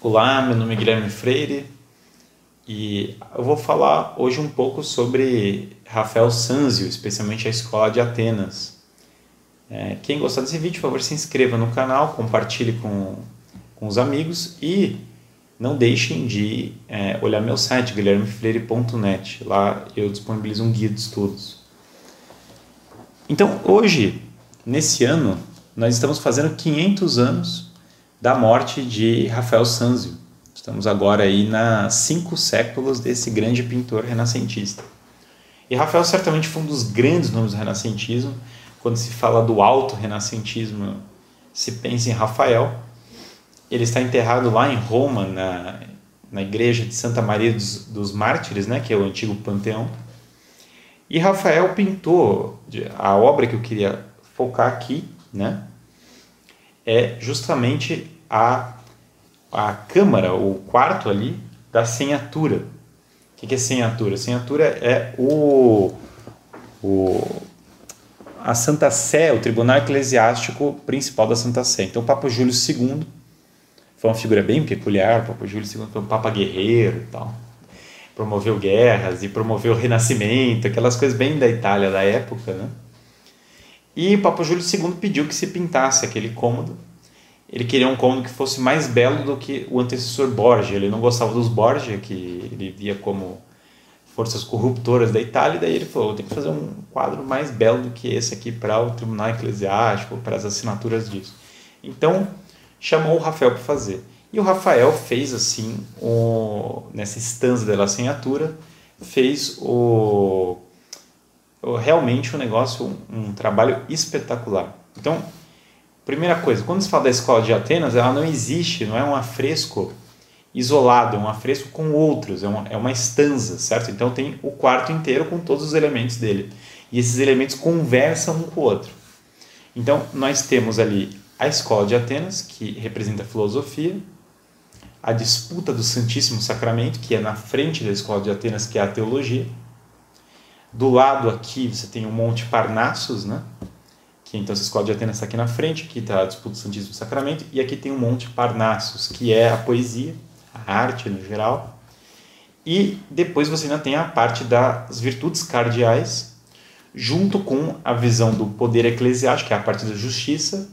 Olá, meu nome é Guilherme Freire e eu vou falar hoje um pouco sobre Rafael Sanzio, especialmente a Escola de Atenas. É, quem gostar desse vídeo, por favor, se inscreva no canal, compartilhe com, com os amigos e não deixem de é, olhar meu site, guilhermefreire.net. Lá eu disponibilizo um guia de estudos. Então, hoje, nesse ano, nós estamos fazendo 500 anos da morte de Rafael Sanzio. Estamos agora aí nas cinco séculos desse grande pintor renascentista. E Rafael certamente foi um dos grandes nomes do renascentismo. Quando se fala do alto renascentismo, se pensa em Rafael. Ele está enterrado lá em Roma, na, na igreja de Santa Maria dos, dos Mártires, né, que é o antigo Panteão. E Rafael pintou a obra que eu queria focar aqui, né, é justamente a, a câmara, o quarto ali, da senhatura. O que é senhatura? Senhatura é o, o, a Santa Sé, o tribunal eclesiástico principal da Santa Sé. Então, o Papa Júlio II foi uma figura bem peculiar. O Papa Júlio II foi um Papa guerreiro e tal. Promoveu guerras e promoveu o renascimento, aquelas coisas bem da Itália da época, né? E o Papa Júlio II pediu que se pintasse aquele cômodo. Ele queria um cômodo que fosse mais belo do que o antecessor Borgia. Ele não gostava dos Borgia, que ele via como forças corruptoras da Itália, e daí ele falou: tem que fazer um quadro mais belo do que esse aqui para o tribunal eclesiástico, para as assinaturas disso. Então, chamou o Rafael para fazer. E o Rafael fez assim, o, nessa estanza da assinatura, fez o realmente um negócio, um, um trabalho espetacular. Então, primeira coisa, quando se fala da escola de Atenas, ela não existe, não é um afresco isolado, é um afresco com outros, é uma, é uma estanza, certo? Então tem o quarto inteiro com todos os elementos dele. E esses elementos conversam um com o outro. Então nós temos ali a escola de Atenas, que representa a filosofia, a disputa do Santíssimo Sacramento, que é na frente da escola de Atenas, que é a teologia, do lado aqui você tem o Monte Parnassus, né? Que então essa escola de Atenas está aqui na frente, aqui está a disputa do Santíssimo Sacramento, e aqui tem o Monte Parnassus, que é a poesia, a arte no geral. E depois você ainda tem a parte das virtudes cardeais, junto com a visão do poder eclesiástico, que é a parte da justiça,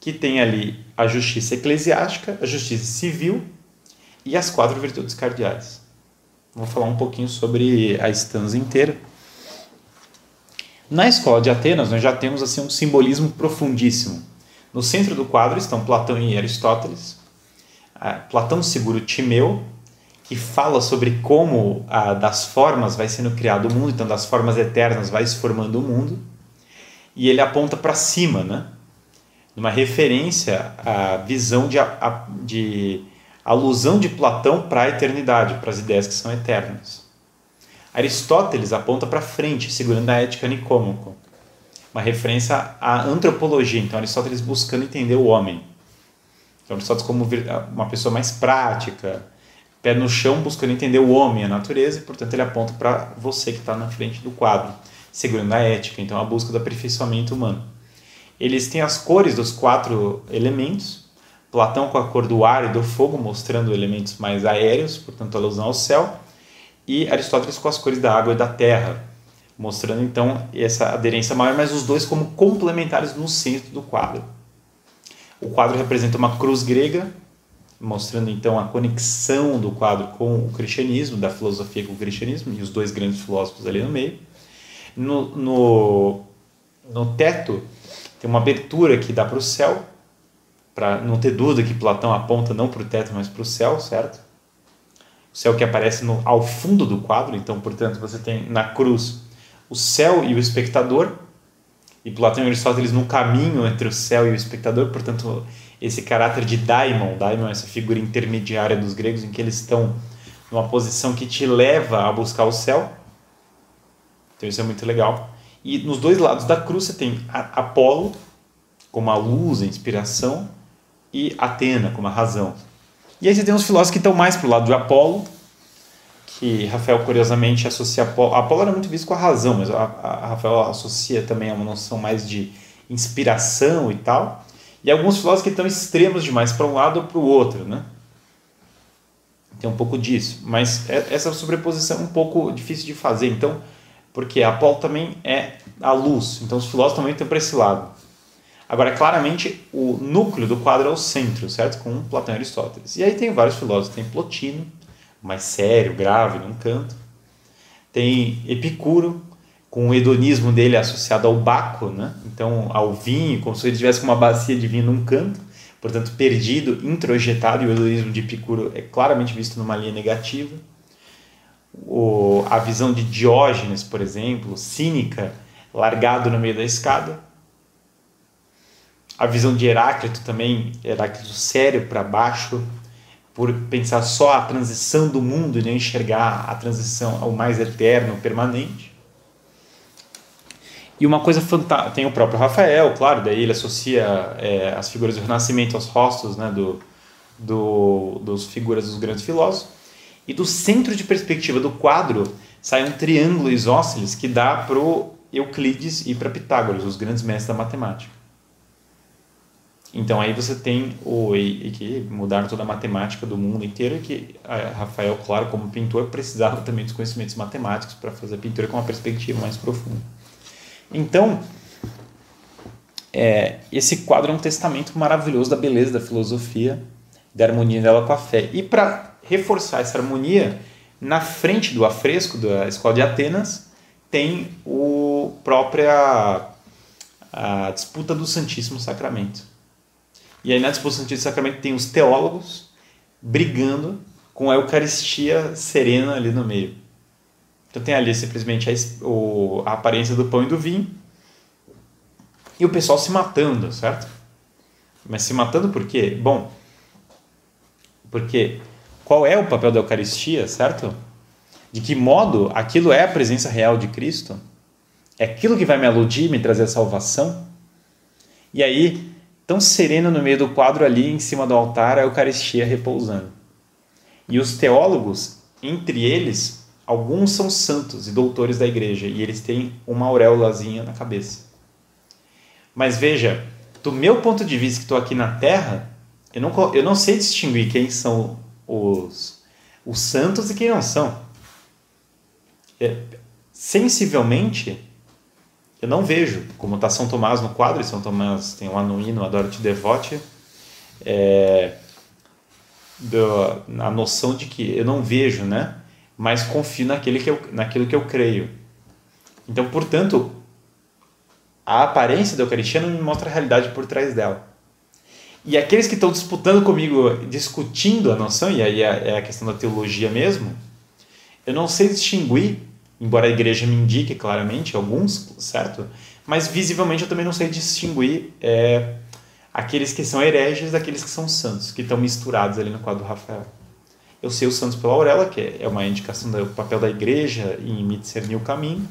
que tem ali a justiça eclesiástica, a justiça civil e as quatro virtudes cardeais. Vou falar um pouquinho sobre a estanza inteira. Na escola de Atenas, nós já temos assim um simbolismo profundíssimo. No centro do quadro estão Platão e Aristóteles. Platão segura o Timeu, que fala sobre como ah, das formas vai sendo criado o mundo, então das formas eternas vai se formando o mundo. E ele aponta para cima, né? Uma referência à visão de, de alusão de Platão para a eternidade, para as ideias que são eternas. Aristóteles aponta para frente, segurando a ética nicômaco, uma referência à antropologia, então Aristóteles buscando entender o homem. Então Aristóteles como uma pessoa mais prática, pé no chão, buscando entender o homem, a natureza, e portanto ele aponta para você que está na frente do quadro, segurando a ética, então a busca do aperfeiçoamento humano. Eles têm as cores dos quatro elementos, Platão com a cor do ar e do fogo, mostrando elementos mais aéreos, portanto, alusão ao céu, e Aristóteles com as cores da água e da terra, mostrando então essa aderência maior, mas os dois como complementares no centro do quadro. O quadro representa uma cruz grega, mostrando então a conexão do quadro com o cristianismo, da filosofia com o cristianismo, e os dois grandes filósofos ali no meio. No, no, no teto tem uma abertura que dá para o céu, para não ter dúvida que Platão aponta não para o teto, mas para o céu, certo? O céu que aparece no, ao fundo do quadro, então, portanto, você tem na cruz o céu e o espectador, e Platão e Aristóteles no caminho entre o céu e o espectador, portanto, esse caráter de daimon, daimon é essa figura intermediária dos gregos em que eles estão numa posição que te leva a buscar o céu. Então isso é muito legal. E nos dois lados da cruz você tem Apolo como a luz, a inspiração, e Atena como a razão. E aí você tem uns filósofos que estão mais para o lado de Apolo, que Rafael curiosamente associa Apolo. Apolo era muito visto com a razão, mas a, a Rafael associa também a uma noção mais de inspiração e tal. E alguns filósofos que estão extremos demais para um lado ou para o outro, né? Tem um pouco disso, mas é, essa sobreposição é um pouco difícil de fazer. Então, porque Apolo também é a luz, então os filósofos também estão para esse lado. Agora, claramente, o núcleo do quadro é o centro, certo? Com Platão e Aristóteles. E aí tem vários filósofos. Tem Plotino, mais sério, grave, num canto. Tem Epicuro, com o hedonismo dele associado ao baco, né? então ao vinho, como se ele tivesse uma bacia de vinho num canto, portanto perdido, introjetado, e o hedonismo de Epicuro é claramente visto numa linha negativa. O, a visão de Diógenes, por exemplo, cínica, largado no meio da escada. A visão de Heráclito também, Heráclito sério para baixo, por pensar só a transição do mundo e não enxergar a transição ao mais eterno, permanente. E uma coisa fantástica, tem o próprio Rafael, claro, daí ele associa é, as figuras do Renascimento aos rostos né, do, do, dos figuras dos grandes filósofos. E do centro de perspectiva do quadro sai um triângulo isósceles que dá para Euclides e para Pitágoras, os grandes mestres da matemática. Então aí você tem o e, e que mudaram toda a matemática do mundo inteiro que Rafael, claro, como pintor, precisava também dos conhecimentos matemáticos para fazer a pintura com uma perspectiva mais profunda. Então, é, esse quadro é um testamento maravilhoso da beleza da filosofia, da harmonia dela com a fé. E para reforçar essa harmonia, na frente do afresco da Escola de Atenas tem o própria a disputa do Santíssimo Sacramento. E aí na disposição do Sacramento tem os teólogos brigando com a Eucaristia serena ali no meio. Então tem ali simplesmente a, o, a aparência do pão e do vinho e o pessoal se matando, certo? Mas se matando por quê? Bom, porque qual é o papel da Eucaristia, certo? De que modo aquilo é a presença real de Cristo? É aquilo que vai me aludir, me trazer a salvação? E aí tão sereno no meio do quadro ali em cima do altar, a Eucaristia repousando. E os teólogos, entre eles, alguns são santos e doutores da igreja, e eles têm uma auréolazinha na cabeça. Mas veja, do meu ponto de vista que estou aqui na Terra, eu não, eu não sei distinguir quem são os, os santos e quem não são. É, sensivelmente, eu não vejo, como está São Tomás no quadro, e São Tomás tem lá no hino Adoro Te Devote, é, do, a noção de que eu não vejo, né? mas confio naquele que eu, naquilo que eu creio. Então, portanto, a aparência da Eucaristia não me mostra a realidade por trás dela. E aqueles que estão disputando comigo, discutindo a noção, e aí é, é a questão da teologia mesmo, eu não sei distinguir embora a igreja me indique claramente alguns, certo? Mas visivelmente eu também não sei distinguir é, aqueles que são hereges daqueles que são santos, que estão misturados ali no quadro do Rafael. Eu sei os santos pela auréola, que é uma indicação do papel da igreja em me discernir o caminho,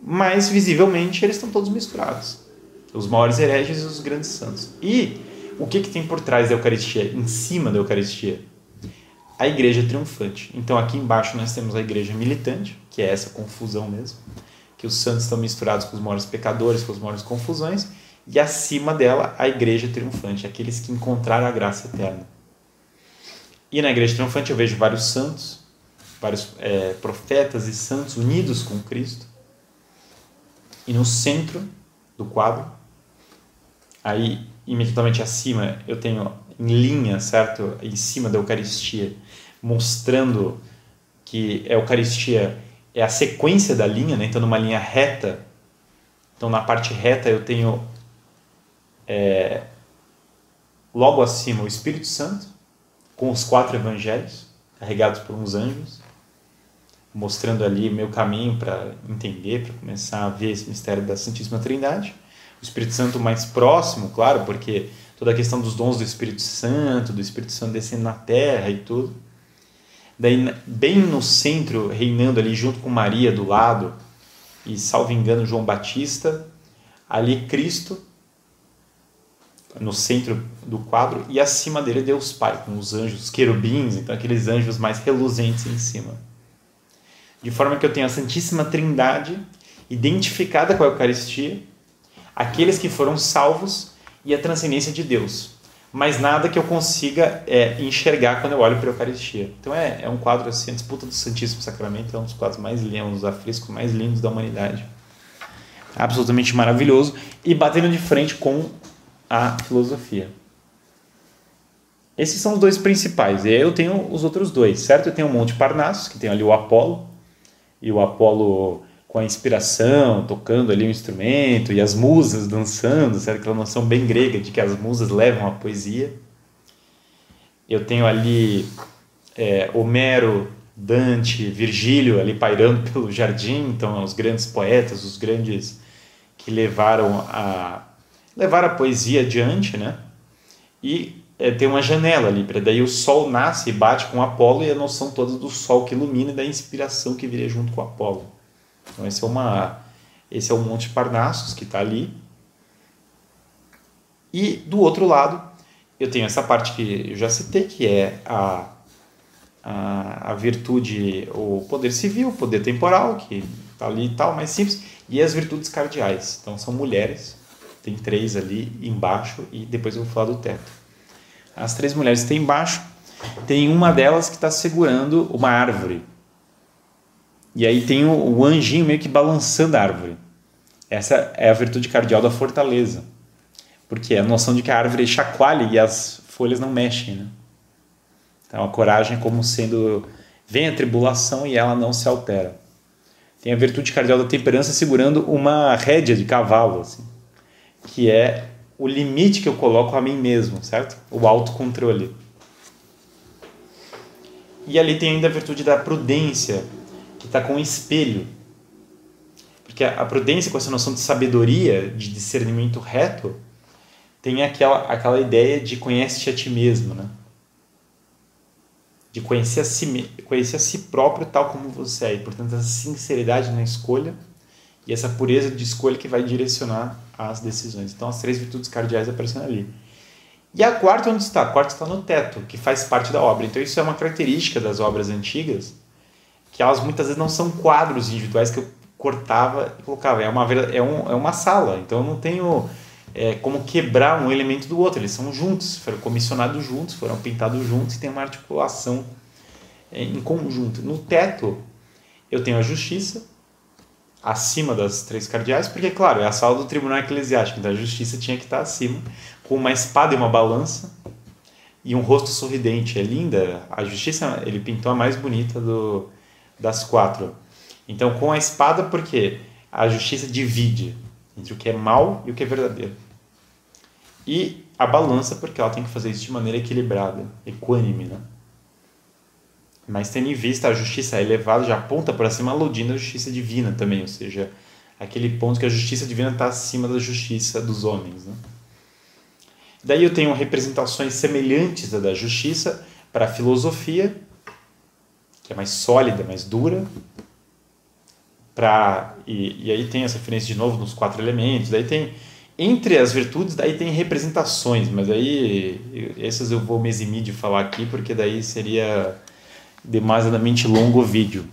mas visivelmente eles estão todos misturados. Os maiores hereges e os grandes santos. E o que, que tem por trás da Eucaristia, em cima da Eucaristia? a igreja triunfante. Então aqui embaixo nós temos a igreja militante, que é essa confusão mesmo, que os santos estão misturados com os maiores pecadores, com as maiores confusões, e acima dela a igreja triunfante, aqueles que encontraram a graça eterna. E na igreja triunfante eu vejo vários santos, vários é, profetas e santos unidos com Cristo. E no centro do quadro, aí imediatamente acima eu tenho em linha, certo? Em cima da Eucaristia, mostrando que a Eucaristia é a sequência da linha, né? então numa linha reta. Então na parte reta eu tenho é, logo acima o Espírito Santo, com os quatro evangelhos, carregados por uns anjos, mostrando ali meu caminho para entender, para começar a ver esse mistério da Santíssima Trindade. O Espírito Santo mais próximo, claro, porque toda a questão dos dons do Espírito Santo, do Espírito Santo descendo na terra e tudo. Daí, bem no centro, reinando ali junto com Maria do lado, e salvo engano, João Batista, ali Cristo, no centro do quadro, e acima dele Deus Pai, com os anjos, os querubins, então aqueles anjos mais reluzentes em cima. De forma que eu tenho a Santíssima Trindade identificada com a Eucaristia, aqueles que foram salvos e a transcendência de Deus. Mas nada que eu consiga é, enxergar quando eu olho para a Eucaristia. Então é, é um quadro assim, a disputa do Santíssimo Sacramento é um dos quadros mais lindos, um dos afrescos mais lindos da humanidade. Absolutamente maravilhoso e batendo de frente com a filosofia. Esses são os dois principais. E eu tenho os outros dois, certo? Eu tenho o Monte Parnassus, que tem ali o Apolo, e o Apolo com a inspiração, tocando ali um instrumento, e as musas dançando, certo? Aquela noção bem grega de que as musas levam a poesia. Eu tenho ali é, Homero, Dante, Virgílio ali pairando pelo jardim, então os grandes poetas, os grandes que levaram a levar a poesia adiante, né? E é, tem uma janela ali, para daí o sol nasce e bate com Apolo e a noção toda do sol que ilumina e da inspiração que viria junto com Apolo. Então esse é uma esse é o Monte Parnassus que está ali. E do outro lado eu tenho essa parte que eu já citei que é a a, a virtude, o poder civil, o poder temporal, que está ali e tal, mais simples, e as virtudes cardeais. Então são mulheres, tem três ali embaixo, e depois eu vou falar do teto. As três mulheres que tem embaixo, tem uma delas que está segurando uma árvore. E aí tem o, o anjinho meio que balançando a árvore. Essa é a virtude cardial da fortaleza. Porque é a noção de que a árvore chacoalha e as folhas não mexem. Né? Então a coragem é como sendo. Vem a tribulação e ela não se altera. Tem a virtude cardial da temperança segurando uma rédea de cavalo, assim, que é o limite que eu coloco a mim mesmo, certo? O autocontrole. E ali tem ainda a virtude da prudência, que está com o espelho. Porque a prudência, com essa noção de sabedoria, de discernimento reto, tem aquela, aquela ideia de conhece-te a ti mesmo, né? De conhecer a, si, conhecer a si próprio tal como você é. E, portanto, essa sinceridade na escolha e essa pureza de escolha que vai direcionar as decisões. Então, as três virtudes cardeais aparecendo ali. E a quarta, onde está? A quarta está no teto, que faz parte da obra. Então, isso é uma característica das obras antigas, que elas muitas vezes não são quadros individuais que eu cortava e colocava. É uma, é, um, é uma sala, então eu não tenho é, como quebrar um elemento do outro. Eles são juntos, foram comissionados juntos, foram pintados juntos e tem uma articulação é, em conjunto. No teto, eu tenho a justiça, acima das três cardeais, porque, claro, é a sala do tribunal eclesiástico, então a justiça tinha que estar acima, com uma espada e uma balança e um rosto sorridente. É linda. A justiça, ele pintou a mais bonita do, das quatro. Então, com a espada, porque a justiça divide entre o que é mal e o que é verdadeiro. E a balança, porque ela tem que fazer isso de maneira equilibrada, equânime, né? Mas tendo em vista a justiça elevada, já aponta para cima aludindo a justiça divina também, ou seja, aquele ponto que a justiça divina está acima da justiça dos homens. Né? Daí eu tenho representações semelhantes à da justiça para a filosofia, é mais sólida, mais dura. Pra, e, e aí tem essa referência de novo nos quatro elementos. Daí tem, entre as virtudes, daí tem representações, mas aí essas eu vou me eximir de falar aqui, porque daí seria demasiadamente longo o vídeo.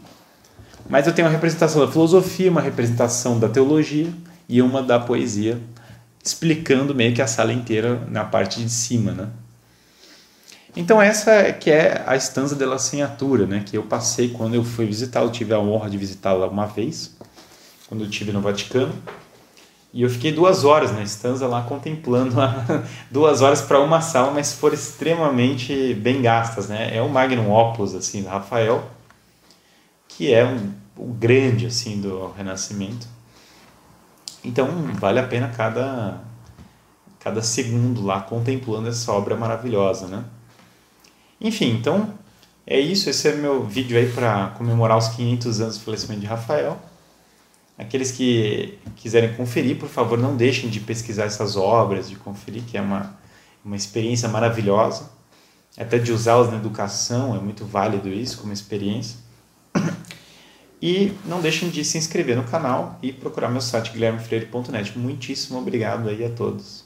Mas eu tenho uma representação da filosofia, uma representação da teologia e uma da poesia, explicando meio que a sala inteira na parte de cima, né? Então essa é que é a estanza della Assinatura, né? Que eu passei quando eu fui visitá-la, eu tive a honra de visitá-la uma vez, quando eu estive no Vaticano. E eu fiquei duas horas na estanza lá contemplando a, duas horas para uma sala, mas foram extremamente bem gastas, né? É o Magnum Opus assim do Rafael, que é um, grande assim do Renascimento. Então vale a pena cada cada segundo lá contemplando essa obra maravilhosa, né? Enfim, então é isso. Esse é meu vídeo aí para comemorar os 500 anos do falecimento de Rafael. Aqueles que quiserem conferir, por favor, não deixem de pesquisar essas obras, de conferir, que é uma, uma experiência maravilhosa. Até de usá-las na educação, é muito válido isso como experiência. E não deixem de se inscrever no canal e procurar meu site guilhermefreire.net. Muitíssimo obrigado aí a todos.